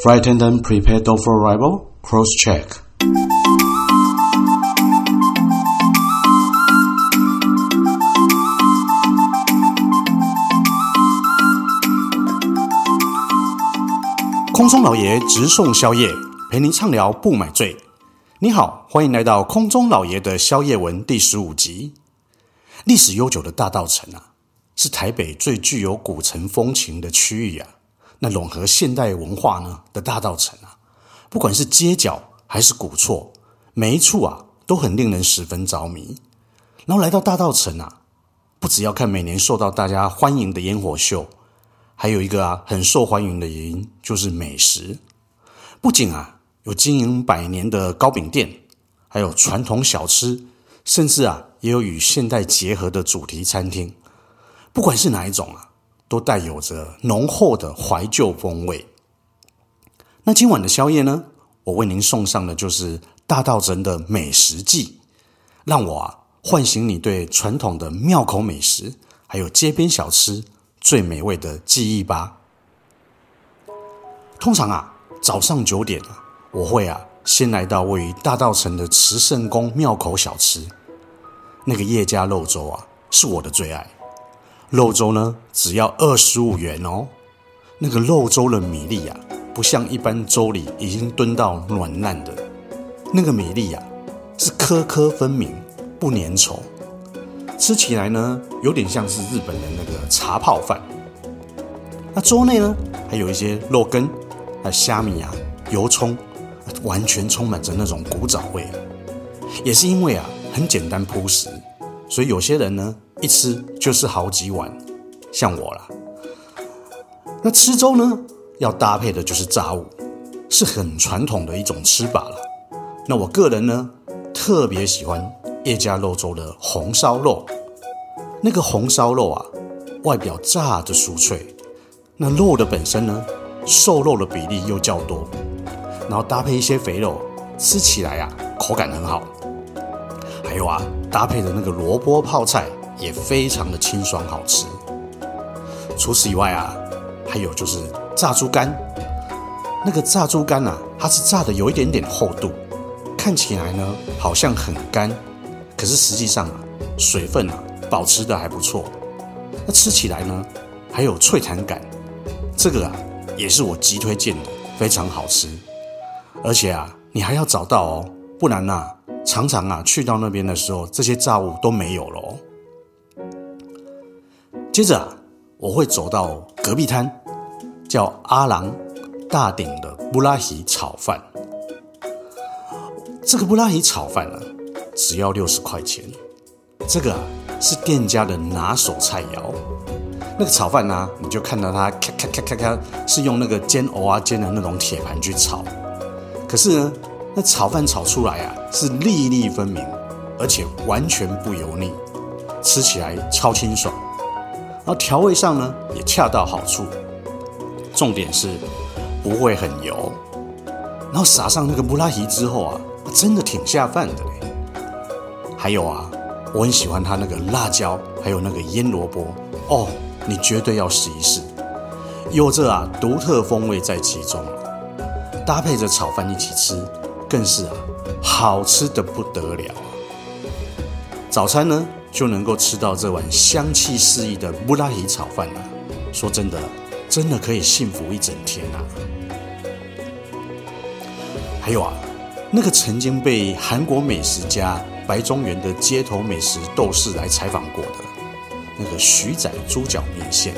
Flight attendant prepare door for arrival. Cross check. 空中老爷直送宵夜，陪您畅聊不买醉。你好，欢迎来到空中老爷的宵夜文第十五集。历史悠久的大稻埕啊，是台北最具有古城风情的区域啊。那融合现代文化呢的大稻城啊，不管是街角还是古厝，每一处啊都很令人十分着迷。然后来到大稻城啊，不只要看每年受到大家欢迎的烟火秀。还有一个啊，很受欢迎的原因就是美食，不仅啊有经营百年的糕饼店，还有传统小吃，甚至啊也有与现代结合的主题餐厅。不管是哪一种啊，都带有着浓厚的怀旧风味。那今晚的宵夜呢，我为您送上的就是大稻城的美食记，让我啊唤醒你对传统的庙口美食，还有街边小吃。最美味的记忆吧。通常啊，早上九点啊，我会啊先来到位于大稻城的慈圣宫庙口小吃，那个叶家肉粥啊，是我的最爱。肉粥呢，只要二十五元哦。那个肉粥的米粒啊，不像一般粥里已经炖到软烂的，那个米粒啊，是颗颗分明，不粘稠。吃起来呢，有点像是日本的那个茶泡饭。那粥内呢，还有一些肉羹、啊虾米啊、油葱，完全充满着那种古早味。也是因为啊，很简单朴实，所以有些人呢，一吃就是好几碗，像我啦。那吃粥呢，要搭配的就是炸物，是很传统的一种吃法了。那我个人呢，特别喜欢。叶家肉粥的红烧肉，那个红烧肉啊，外表炸的酥脆，那肉的本身呢，瘦肉的比例又较多，然后搭配一些肥肉，吃起来啊，口感很好。还有啊，搭配的那个萝卜泡菜也非常的清爽好吃。除此以外啊，还有就是炸猪肝，那个炸猪肝啊，它是炸的有一点点厚度，看起来呢，好像很干。可是实际上啊，水分啊保持得还不错。那吃起来呢，还有脆弹感，这个啊也是我极推荐的，非常好吃。而且啊，你还要找到哦，不然呐，常常啊去到那边的时候，这些炸物都没有了哦。接着啊，我会走到隔壁摊，叫阿郎大鼎的布拉提炒饭。这个布拉提炒饭呢，只要六十块钱，这个啊是店家的拿手菜肴。那个炒饭呢、你就看到它咔咔咔咔咔，是用那个煎蚵仔煎的那种铁盘去炒。可是呢，那炒饭炒出来啊，是粒粒分明，而且完全不油腻，吃起来超清爽。然后调味上呢，也恰到好处。重点是不会很油。然后撒上那个布拉提之后啊，真的挺下饭的嘞。还有啊，我很喜欢它那个辣椒，还有那个腌萝卜哦，你绝对要试一试，有着啊独特风味在其中，搭配着炒饭一起吃，更是啊好吃得不得了！早餐呢就能够吃到这碗香气四溢的布拉提炒饭啊，说真的，真的可以幸福一整天啊！还有啊，那个曾经被韩国美食家白中原的街头美食斗士来采访过的那个徐仔猪脚面线，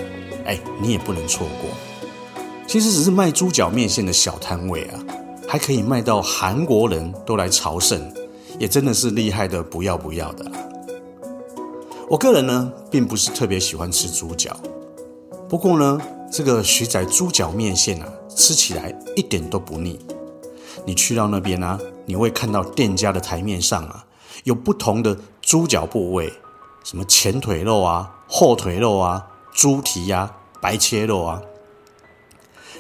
哎，你也不能错过。其实只是卖猪脚面线的小摊位啊，还可以卖到韩国人都来朝圣，也真的是厉害的不要不要的。我个人呢，并不是特别喜欢吃猪脚，不过呢，这个徐仔猪脚面线啊，吃起来一点都不腻。你去到那边啊，你会看到店家的台面上啊。有不同的猪脚部位，什么前腿肉啊、后腿肉啊、猪蹄呀、白切肉啊，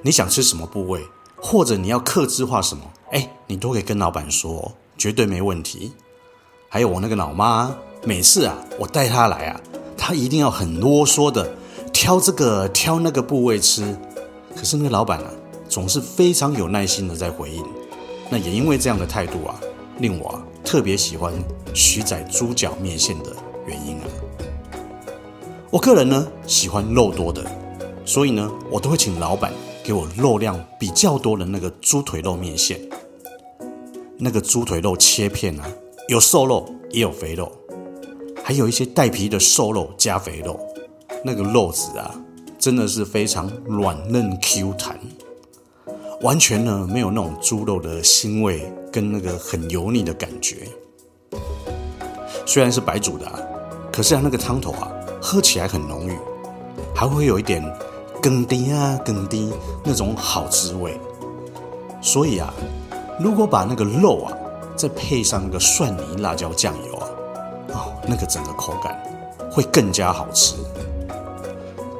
你想吃什么部位，或者你要客制化什么，哎，你都可以跟老板说，绝对没问题。还有我那个老妈，每次啊，我带他来啊，他一定要很啰嗦的挑这个挑那个部位吃，可是那个老板啊，总是非常有耐心的在回应。那也因为这样的态度啊，令我啊特别喜欢徐仔猪脚面线的原因啊。我个人呢喜欢肉多的，所以呢我都会请老板给我肉量比较多的那个猪腿肉面线。那个猪腿肉切片啊，有瘦肉也有肥肉，还有一些带皮的瘦肉加肥肉，那个肉质啊真的是非常软嫩 Q 弹。完全呢没有那种猪肉的腥味跟那个很油腻的感觉。虽然是白煮的啊，可是啊那个汤头啊喝起来很浓郁，还会有一点羹丁啊羹丁那种好滋味。所以啊，如果把那个肉啊再配上那个蒜泥辣椒酱油，那个整个口感会更加好吃。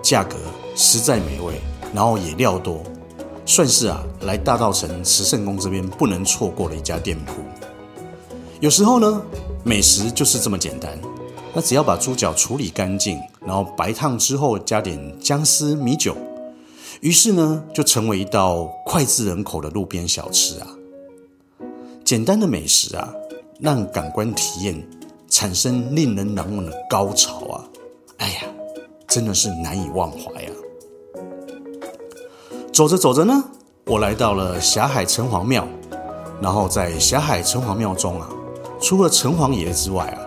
价格实在美味，然后也料多。算是啊，来大稻城慈圣宫这边不能错过的一家店铺。有时候呢，美食就是这么简单。那只要把猪脚处理干净，然后白烫之后加点姜丝米酒，于是呢，就成为一道脍炙人口的路边小吃啊。简单的美食啊，让感官体验产生令人难忘的高潮啊！哎呀，真的是难以忘怀啊。走着走着呢，我来到了霞海城隍庙，然后在霞海城隍庙中啊，除了城隍爷之外啊，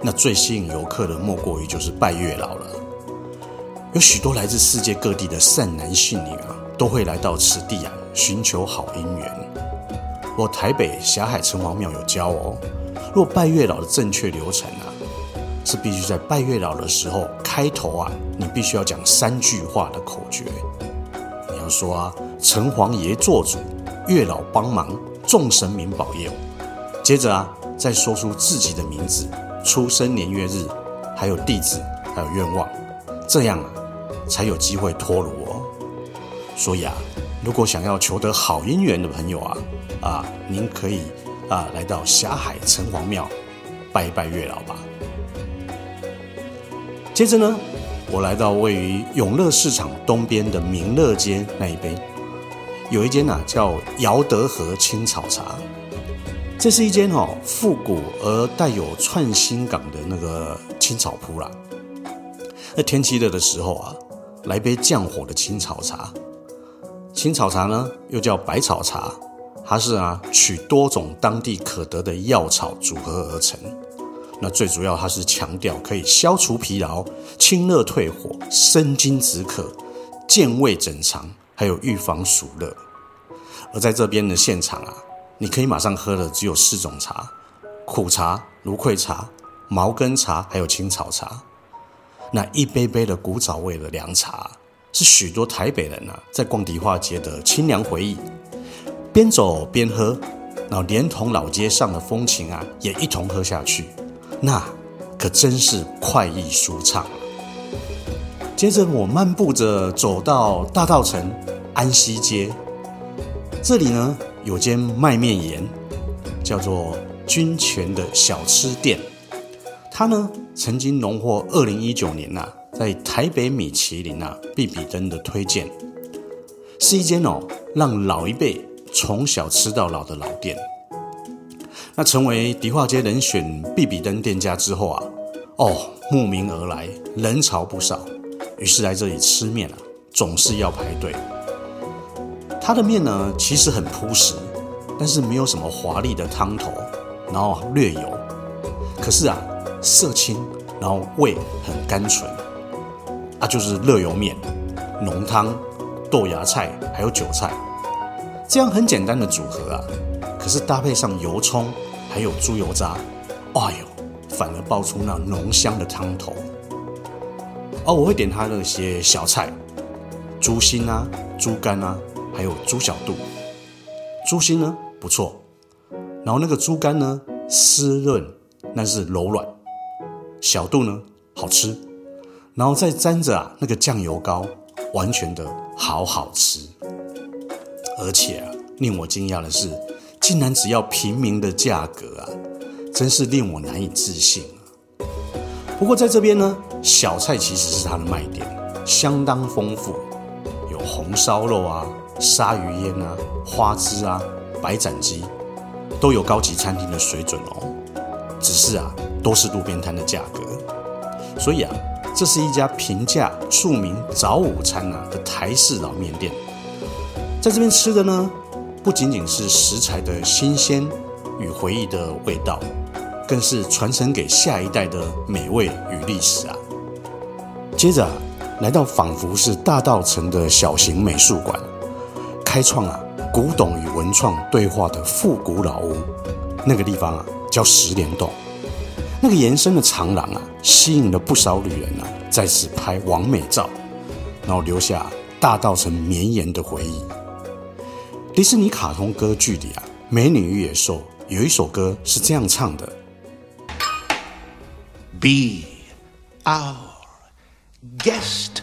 那最吸引游客的莫过于就是拜月老了。有许多来自世界各地的善男信女啊，都会来到此地啊，寻求好姻缘。我台北霞海城隍庙有教哦，若拜月老的正确流程啊，是必须在拜月老的时候开头啊，你必须要讲三句话的口诀。你要说啊，城隍爷做主，月老帮忙，众神明保佑。接着啊，再说出自己的名字、出生年月日，还有地址，还有愿望，这样啊，才有机会脱炉哦。所以啊，如果想要求得好姻缘的朋友啊，啊，您可以啊来到霞海城隍庙拜一拜月老吧。接着呢。我来到位于永乐市场东边的民乐街那一边，有一间呐、啊、叫姚德和青草茶。这是一间哦复古而带有创新感的那个青草铺啦。那天气热的时候啊，来杯降火的青草茶。青草茶呢又叫百草茶，它是啊取多种当地可得的药草组合而成。那最主要，它是强调可以消除疲劳、清热退火、生津止渴、健胃整肠，还有预防暑热。而在这边的现场啊，你可以马上喝的只有四种茶：苦茶、芦荟茶、茅根茶，还有青草茶。那一杯杯的古早味的凉茶，是许多台北人啊在逛迪化街的清凉回忆。边走边喝，然后连同老街上的风情啊，也一同喝下去。那可真是快意舒畅。接着我漫步着走到大道城安西街，这里呢有间卖面盐，叫做军权的小吃店。它呢曾经荣获二零一九年呐、啊、在台北米其林啊必比登的推荐，是一间哦让老一辈从小吃到老的老店。那成为迪化街人选必比登店家之后啊，哦，慕名而来，人潮不少。于是来这里吃面啊，总是要排队。它的面呢，其实很朴实，但是没有什么华丽的汤头，然后略油。可是啊，色清，然后味很甘醇。啊，就是热油面、浓汤、豆芽菜还有韭菜，这样很简单的组合啊。可是搭配上油葱，还有猪油渣，哎呦，反而爆出那浓香的汤头。而我会点它那些小菜，猪心啊、猪肝啊，还有猪小肚。猪心呢不错，然后那个猪肝呢湿润，但是柔软，小肚呢好吃，然后再沾着啊那个酱油膏，完全的好好吃。而且啊，令我惊讶的是。竟然只要平民的价格啊，真是令我难以置信啊！不过在这边呢，小菜其实是它的卖点，相当丰富，有红烧肉啊、鲨鱼烟啊、花枝啊、白斩鸡，都有高级餐厅的水准哦。只是啊，都是路边摊的价格。所以啊，这是一家平价著名早午餐啊的台式老面店。在这边吃的呢，不仅仅是食材的新鲜与回忆的味道，更是传承给下一代的美味与历史啊。接着啊，来到仿佛是大稻城的小型美术馆，开创啊古董与文创对话的复古老屋。那个地方啊叫十莲洞，那个延伸的长廊啊，吸引了不少旅人啊在此拍完美照，然后留下大稻城绵延的回忆。迪士尼卡通歌剧里啊，《美女与野兽》有一首歌是这样唱的。：Be our Guest,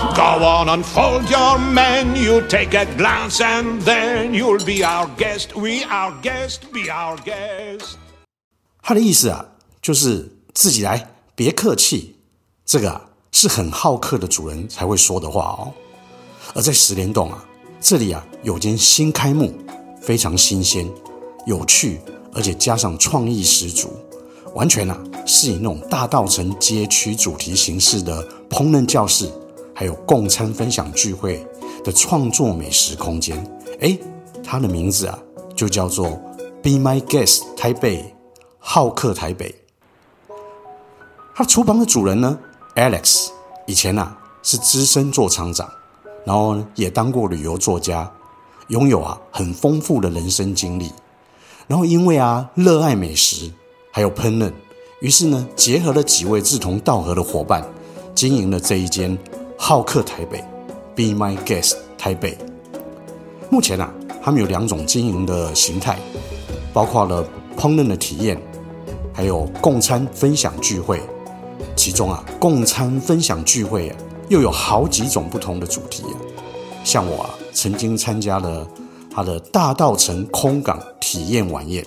Go on, unfold your menu, take a glance, and then you'll be our guest. We our guest, be our guest. 他的意思啊，就是自己来，别客气。这个啊，是很好客的主人才会说的话哦。而在十莲洞啊，这里啊有间新开幕，非常新鲜、有趣，而且加上创意十足，完全啊是以那种大道城街区主题形式的烹饪教室。还有共餐分享聚会的创作美食空间，诶，它的名字啊就叫做 Be My Guest 台北，好客台北。它厨房的主人呢，Alex，以前啊是资深座厂长，然后呢也当过旅游作家，拥有啊很丰富的人生经历。然后因为啊热爱美食，还有烹饪，于是呢结合了几位志同道合的伙伴，经营了这一间。好客台北，Be My Guest 台北。目前啊，他们有两种经营的形态，包括了烹饪的体验，还有共餐分享聚会。其中啊，共餐分享聚会啊，又有好几种不同的主题啊。像我啊，曾经参加了他的大道城空港体验晚宴，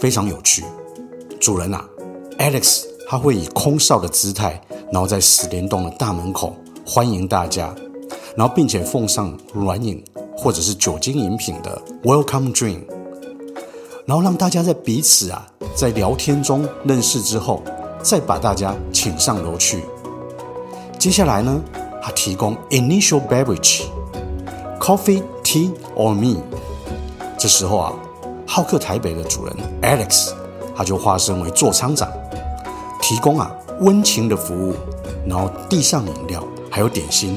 非常有趣。主人啊，Alex，他会以空少的姿态。然后在十莲洞的大门口欢迎大家，然后并且奉上软饮或者是酒精饮品的 Welcome Drink，然后让大家在彼此啊在聊天中认识之后，再把大家请上楼去。接下来呢，他提供 Initial Beverage，Coffee、Tea or Me。这时候啊，好客台北的主人 Alex，他就化身为座舱长，提供啊。温情的服务，然后递上饮料，还有点心，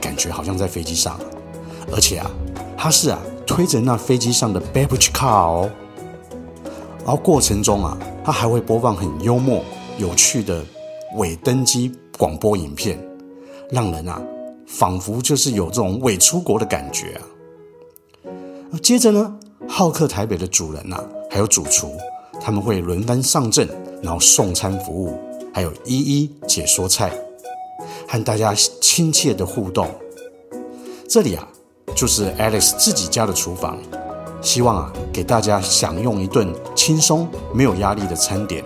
感觉好像在飞机上。而且啊，他是啊推着那飞机上的 beverage car 哦。然后过程中啊，他还会播放很幽默、有趣的伪登机广播影片，让人啊仿佛就是有这种伪出国的感觉啊。接着呢，好客台北的主人呐、啊，还有主厨，他们会轮番上阵，然后送餐服务。还有一一解说菜，和大家亲切的互动。这里啊，就是 Alex 自己家的厨房，希望啊，给大家享用一顿轻松、没有压力的餐点。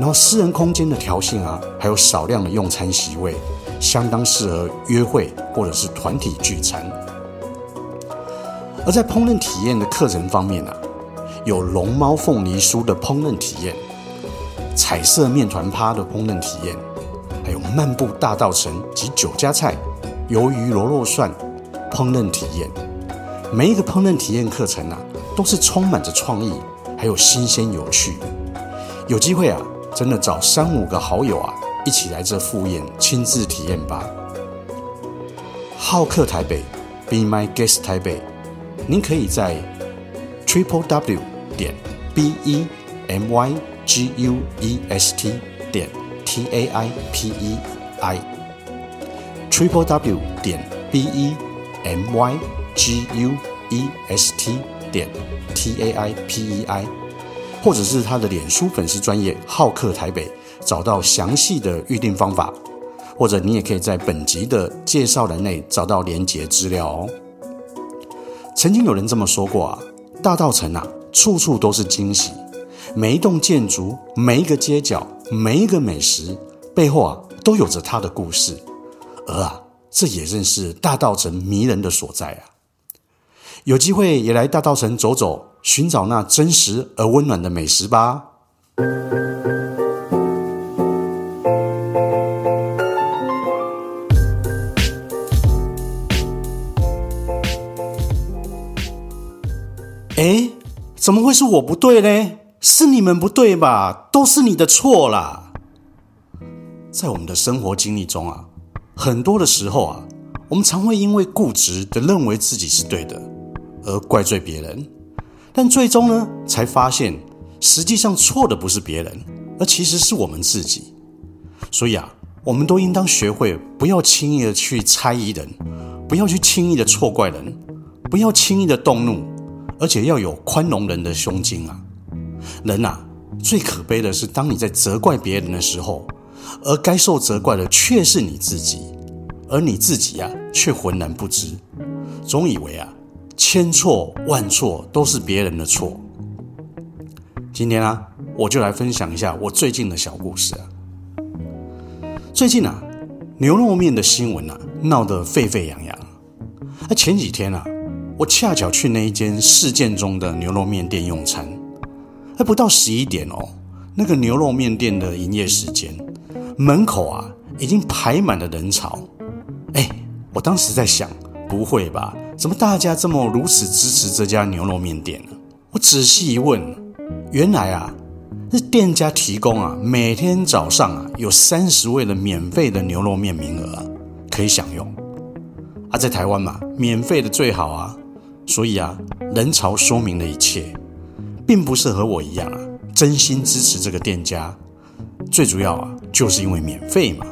然后私人空间的调性啊，还有少量的用餐席位，相当适合约会或者是团体聚餐。而在烹饪体验的课程方面啊，有龙猫凤梨酥的烹饪体验。彩色面团趴的烹饪体验，还有漫步大道城及酒家菜、鱿鱼螺肉蒜烹饪体验。每一个烹饪体验课程啊，都是充满着创意，还有新鲜有趣。有机会啊，真的找三五个好友啊，一起来这赴宴亲自体验吧。好客台北，Be My Guest 台北，您可以在 Triple W 点 B E M Y。G U E S T 点 T A I P E I，Triple W 点 B E M Y G U E S T 点 T A I P E I，或者是他的脸书粉丝专业好客台北，找到详细的预订方法，或者你也可以在本集的介绍栏内找到连结资料哦。曾经有人这么说过啊，大稻埕啊，处处都是惊喜，每一栋建筑、每一个街角、每一个美食背后啊，都有着它的故事，而啊，这也正是大稻城迷人的所在啊。有机会也来大稻城走走。寻找那真实而温暖的美食吧。哎，怎么会是我不对呢？是你们不对吧？都是你的错啦！在我们的生活经历中啊，很多的时候啊，我们常会因为固执的认为自己是对的，而怪罪别人。但最终呢，才发现实际上错的不是别人，而其实是我们自己。所以啊，我们都应当学会不要轻易的去猜疑人，不要去轻易的错怪人，不要轻易的动怒，而且要有宽容人的胸襟啊。人啊，最可悲的是当你在责怪别人的时候，而该受责怪的却是你自己，而你自己啊，却浑然不知，总以为啊。千错万错都是别人的错。今天啊，我就来分享一下我最近的小故事啊。最近啊，牛肉面的新闻啊闹得沸沸扬扬。那前几天啊，我恰巧去那一间事件中的牛肉面店用餐，还不到十一点哦，那个牛肉面店的营业时间，门口啊已经排满了人潮。哎，我当时在想，不会吧？怎么大家这么如此支持这家牛肉面店呢？我仔细一问，原来啊，是店家提供啊，每天早上啊有三十位的免费的牛肉面名额，可以享用。啊，在台湾嘛，免费的最好啊，所以啊，人潮说明了一切，并不是和我一样啊，真心支持这个店家。最主要啊，就是因为免费嘛。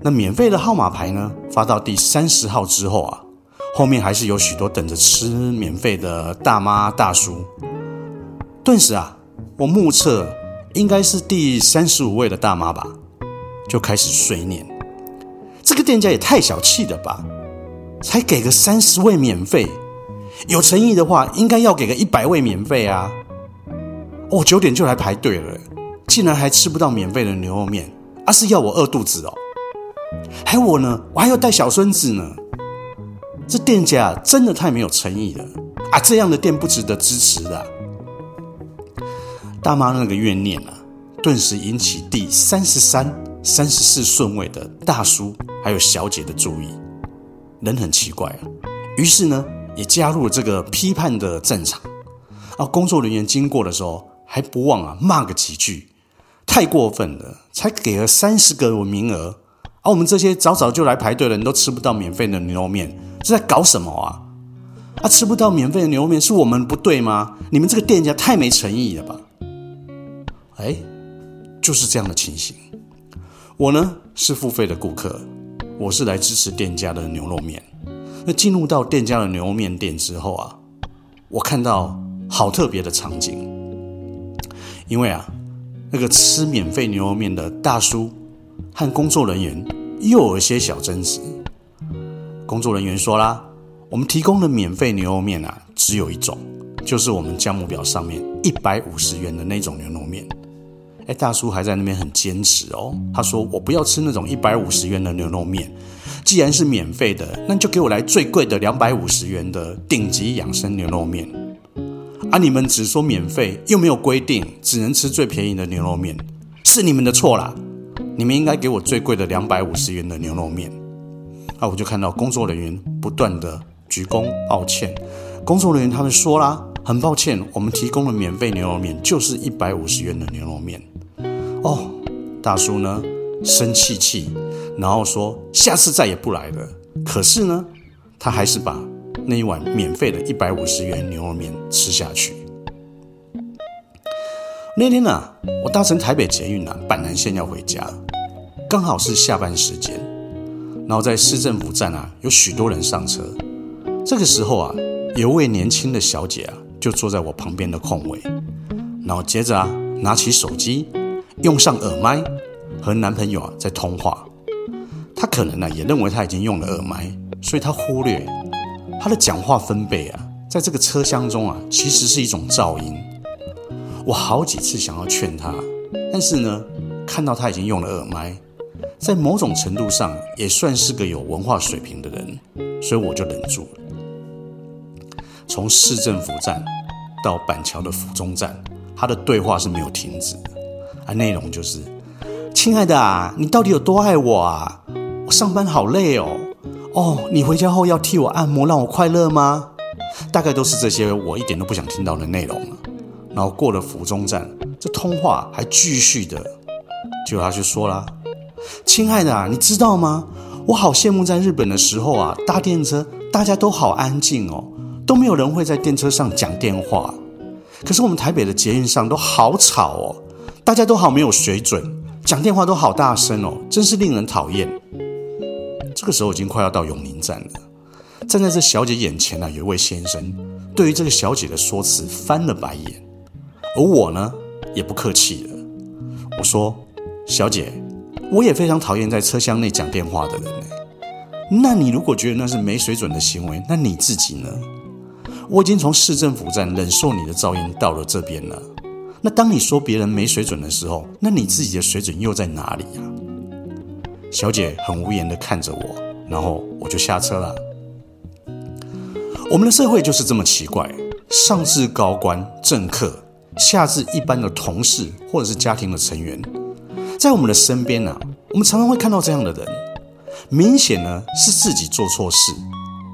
那免费的号码牌呢，发到第三十号之后啊。后面还是有许多等着吃免费的大妈大叔。顿时啊，我目测应该是第三十五位的大妈吧，就开始碎念：这个店家也太小气了吧！才给个三十位免费，有诚意的话，应该要给个一百位免费啊！哦，九点就来排队了，竟然还吃不到免费的牛肉面，而、啊、是要我饿肚子哦！还有我呢，我还要带小孙子呢。这店家真的太没有诚意了啊！这样的店不值得支持的。大妈那个怨念啊，顿时引起第三十三、三十四顺位的大叔还有小姐的注意。人很奇怪啊，于是呢，也加入了这个批判的战场。啊，工作人员经过的时候，还不忘啊骂个几句，太过分了，才给了三十个名额，而我们这些早早就来排队的人都吃不到免费的牛肉面。是在搞什么啊？啊，吃不到免费的牛肉面是我们不对吗？你们这个店家太没诚意了吧？哎，就是这样的情形。我呢是付费的顾客，我是来支持店家的牛肉面。那进入到店家的牛肉面店之后啊，我看到好特别的场景，因为啊，那个吃免费牛肉面的大叔和工作人员又有一些小争执。工作人员说啦：“我们提供的免费牛肉面啊，只有一种，就是我们价目表上面一百五十元的那种牛肉面。”哎，大叔还在那边很坚持哦。他说：“我不要吃那种一百五十元的牛肉面，既然是免费的，那就给我来最贵的两百五十元的顶级养生牛肉面。啊，你们只说免费，又没有规定只能吃最便宜的牛肉面，是你们的错啦！你们应该给我最贵的两百五十元的牛肉面。”啊，我就看到工作人员不断的鞠躬道歉。工作人员他们说啦，很抱歉，我们提供的免费牛肉面就是一百五十元的牛肉面。哦，大叔呢生气气，然后说下次再也不来了。可是呢，他还是把那一碗免费的一百五十元牛肉面吃下去。那天呢、啊，我搭乘台北捷运啊，板南线要回家，刚好是下班时间。然后在市政府站啊，有许多人上车。这个时候啊，有位年轻的小姐啊，就坐在我旁边的空位。然后接着啊，拿起手机，用上耳麦，和男朋友啊在通话。他可能呢也认为他已经用了耳麦，所以他忽略他的讲话分贝啊，在这个车厢中啊，其实是一种噪音。我好几次想要劝他，但是呢，看到他已经用了耳麦，在某种程度上也算是个有文化水平的人，所以我就忍住了。从市政府站到板桥的府中站，他的对话是没有停止的，啊，内容就是：“亲爱的啊，你到底有多爱我啊？上班好累哦，哦，你回家后要替我按摩，让我快乐吗？”大概都是这些我一点都不想听到的内容了。然后过了府中站，这通话还继续的，结果他就说了：“亲爱的啊，你知道吗？我好羡慕在日本的时候啊，搭电车大家都好安静哦。”都没有人会在电车上讲电话，可是我们台北的捷运上都好吵哦，大家都好没有水准，讲电话都好大声哦，真是令人讨厌。这个时候已经快要到永宁站了，站在这小姐眼前呢，有一位先生，对于这个小姐的说辞翻了白眼，而我呢也不客气了，我说：“小姐，我也非常讨厌在车厢内讲电话的人呢。那你如果觉得那是没水准的行为，那你自己呢？”我已经从市政府站忍受你的噪音到了这边了。那当你说别人没水准的时候，那你自己的水准又在哪里呀？小姐很无言地看着我，然后我就下车了。我们的社会就是这么奇怪，上至高官政客，下至一般的同事或者是家庭的成员，在我们的身边呢，我们常常会看到这样的人，明显呢是自己做错事，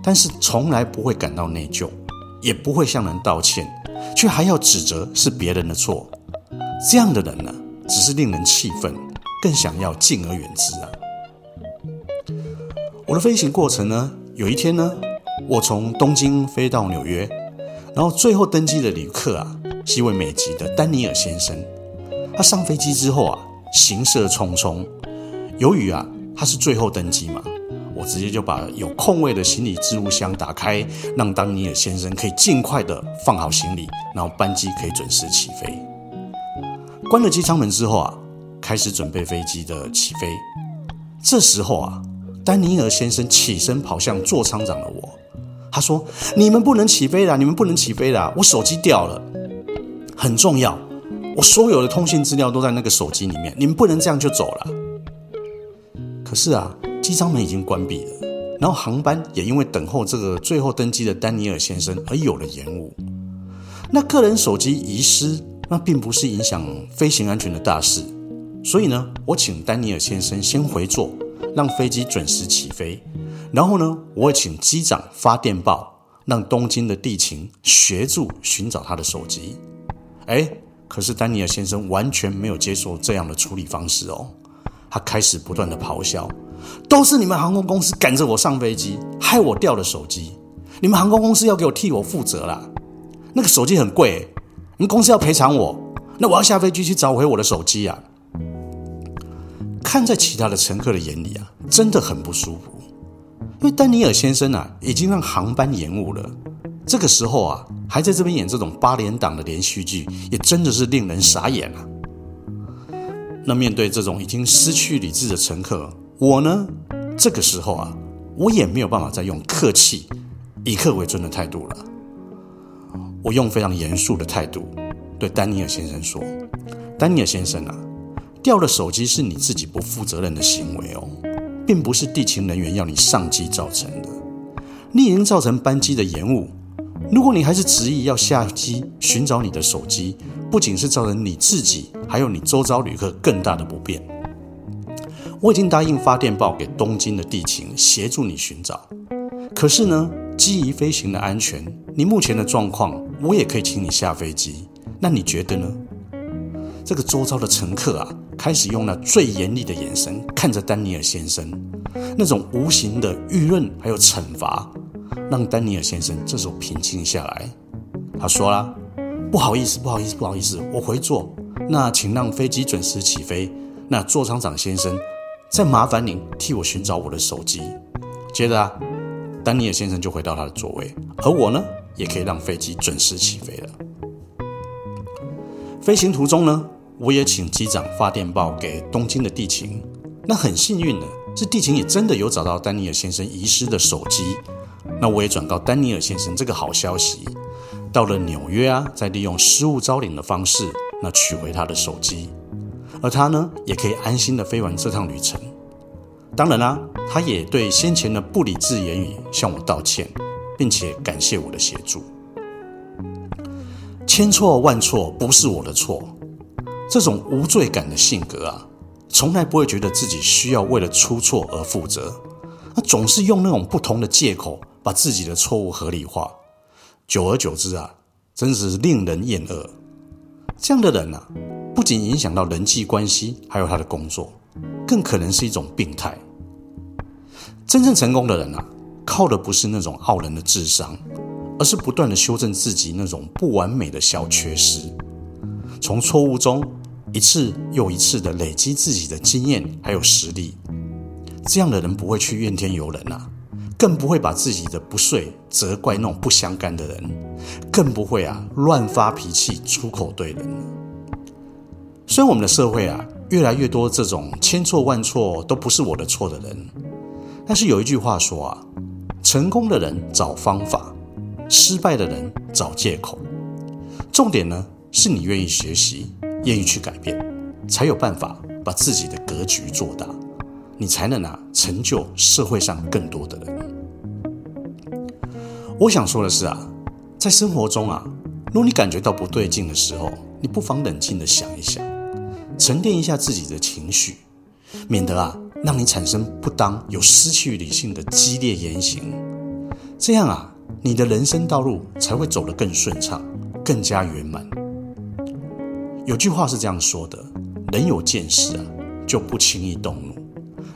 但是从来不会感到内疚。也不会向人道歉，却还要指责是别人的错。这样的人呢，只是令人气愤，更想要敬而远之啊。我的飞行过程呢，有一天呢，我从东京飞到纽约，然后最后登机的旅客啊，是一位美籍的丹尼尔先生。他上飞机之后啊，行色匆匆，由于啊，他是最后登机嘛。我直接就把有空位的行李置物箱打开，让丹尼尔先生可以尽快的放好行李，然后班机可以准时起飞。关了机舱门之后啊，开始准备飞机的起飞。这时候啊，丹尼尔先生起身跑向座舱长的我，他说：“你们不能起飞了，你们不能起飞了，我手机掉了，很重要，我所有的通信资料都在那个手机里面，你们不能这样就走了。”可是啊。机舱门已经关闭了，然后航班也因为等候这个最后登机的丹尼尔先生而有了延误。那个人手机遗失，那并不是影响飞行安全的大事，所以呢，我请丹尼尔先生先回座，让飞机准时起飞。然后呢，我会请机长发电报，让东京的地勤协助寻找他的手机。哎，可是丹尼尔先生完全没有接受这样的处理方式哦，他开始不断的咆哮。都是你们航空公司赶着我上飞机，害我掉了手机。你们航空公司要给我替我负责啦。那个手机很贵，你们公司要赔偿我。那我要下飞机去找回我的手机啊！看在其他的乘客的眼里啊，真的很不舒服。因为丹尼尔先生啊，已经让航班延误了。这个时候啊，还在这边演这种八连档的连续剧，也真的是令人傻眼啊。那面对这种已经失去理智的乘客，我呢，这个时候啊，我也没有办法再用客气、以客为尊的态度了。我用非常严肃的态度对丹尼尔先生说：“丹尼尔先生啊，掉了手机是你自己不负责任的行为哦，并不是地勤人员要你上机造成的。你已经造成班机的延误。如果你还是执意要下机寻找你的手机，不仅是造成你自己，还有你周遭旅客更大的不便。”我已经答应发电报给东京的地勤协助你寻找，可是呢，基于飞行的安全，你目前的状况，我也可以请你下飞机。那你觉得呢？这个周遭的乘客啊，开始用那最严厉的眼神看着丹尼尔先生，那种无形的舆论还有惩罚，让丹尼尔先生这时候平静下来。他说了：“不好意思，不好意思，不好意思，我回座。那请让飞机准时起飞。那座舱长先生。”再麻烦您替我寻找我的手机。接着啊，丹尼尔先生就回到他的座位，而我呢，也可以让飞机准时起飞了。飞行途中呢，我也请机长发电报给东京的地勤。那很幸运的是，地勤也真的有找到丹尼尔先生遗失的手机。那我也转告丹尼尔先生这个好消息。到了纽约啊，再利用失物招领的方式，那取回他的手机，而他呢，也可以安心的飞完这趟旅程。当然啦、他也对先前的不理智言语向我道歉，并且感谢我的协助。千错万错不是我的错，这种无罪感的性格啊，从来不会觉得自己需要为了出错而负责，他总是用那种不同的借口把自己的错误合理化。久而久之啊，真是令人厌恶。这样的人啊，不仅影响到人际关系，还有他的工作，更可能是一种病态。真正成功的人啊，靠的不是那种傲人的智商，而是不断的修正自己那种不完美的小缺失，从错误中一次又一次的累积自己的经验还有实力。这样的人不会去怨天尤人啊。更不会把自己的不遂责怪那种不相干的人，更不会啊乱发脾气、出口对人。虽然我们的社会啊越来越多这种千错万错都不是我的错的人，但是有一句话说啊，成功的人找方法，失败的人找借口。重点呢是你愿意学习，愿意去改变，才有办法把自己的格局做大，你才能啊成就社会上更多的人。我想说的是啊，在生活中啊，如果你感觉到不对劲的时候，你不妨冷静地想一想，沉淀一下自己的情绪，免得啊让你产生不当、有失去理性的激烈言行。这样啊，你的人生道路才会走得更顺畅、更加圆满。有句话是这样说的：人有见识啊，就不轻易动怒；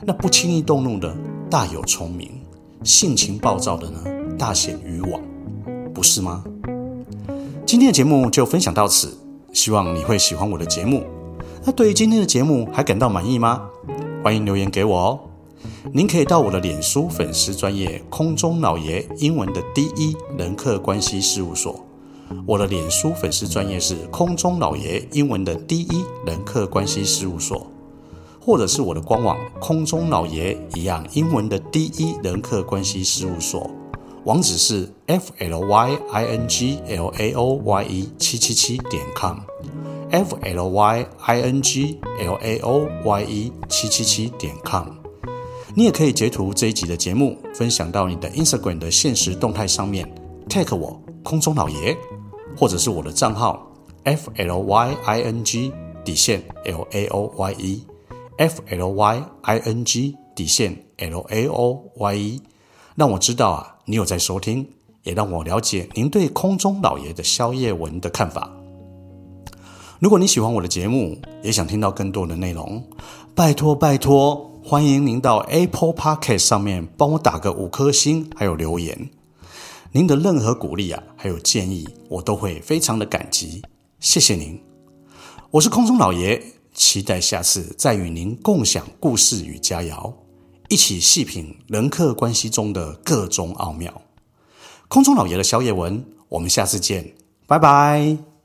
那不轻易动怒的，大有聪明；性情暴躁的呢，大显愚妄，不是吗？今天的节目就分享到此，希望你会喜欢我的节目。那对于今天的节目还感到满意吗？欢迎留言给我哦。您可以到我的脸书粉丝专业空中老爷英文的第一人客关系事务所。我的脸书粉丝专业是空中老爷英文的第一人客关系事务所，或者是我的官网空中老爷一样英文的第一人客关系事务所。网址是 f l y i n g l a o y e 七七七点 com，f l y i n g l a o y e 七七七点 com。你也可以截图这一集的节目，分享到你的 Instagram 的现实动态上面，tag 我空中老爷，或者是我的账号 f l y i n g 底线 l a o y e，f l y i n g 底线 l a o y e，让我知道啊。你有在收听，也让我了解您对空中老爷的宵夜文的看法。如果你喜欢我的节目，也想听到更多的内容，拜托拜托，欢迎您到 Apple Podcast 上面帮我打个五颗星，还有留言。您的任何鼓励啊，还有建议，我都会非常的感激。谢谢您，我是空中老爷，期待下次再与您共享故事与佳肴。一起细品人客关系中的各种奥妙。空中老爷的宵夜文，我们下次见，拜拜。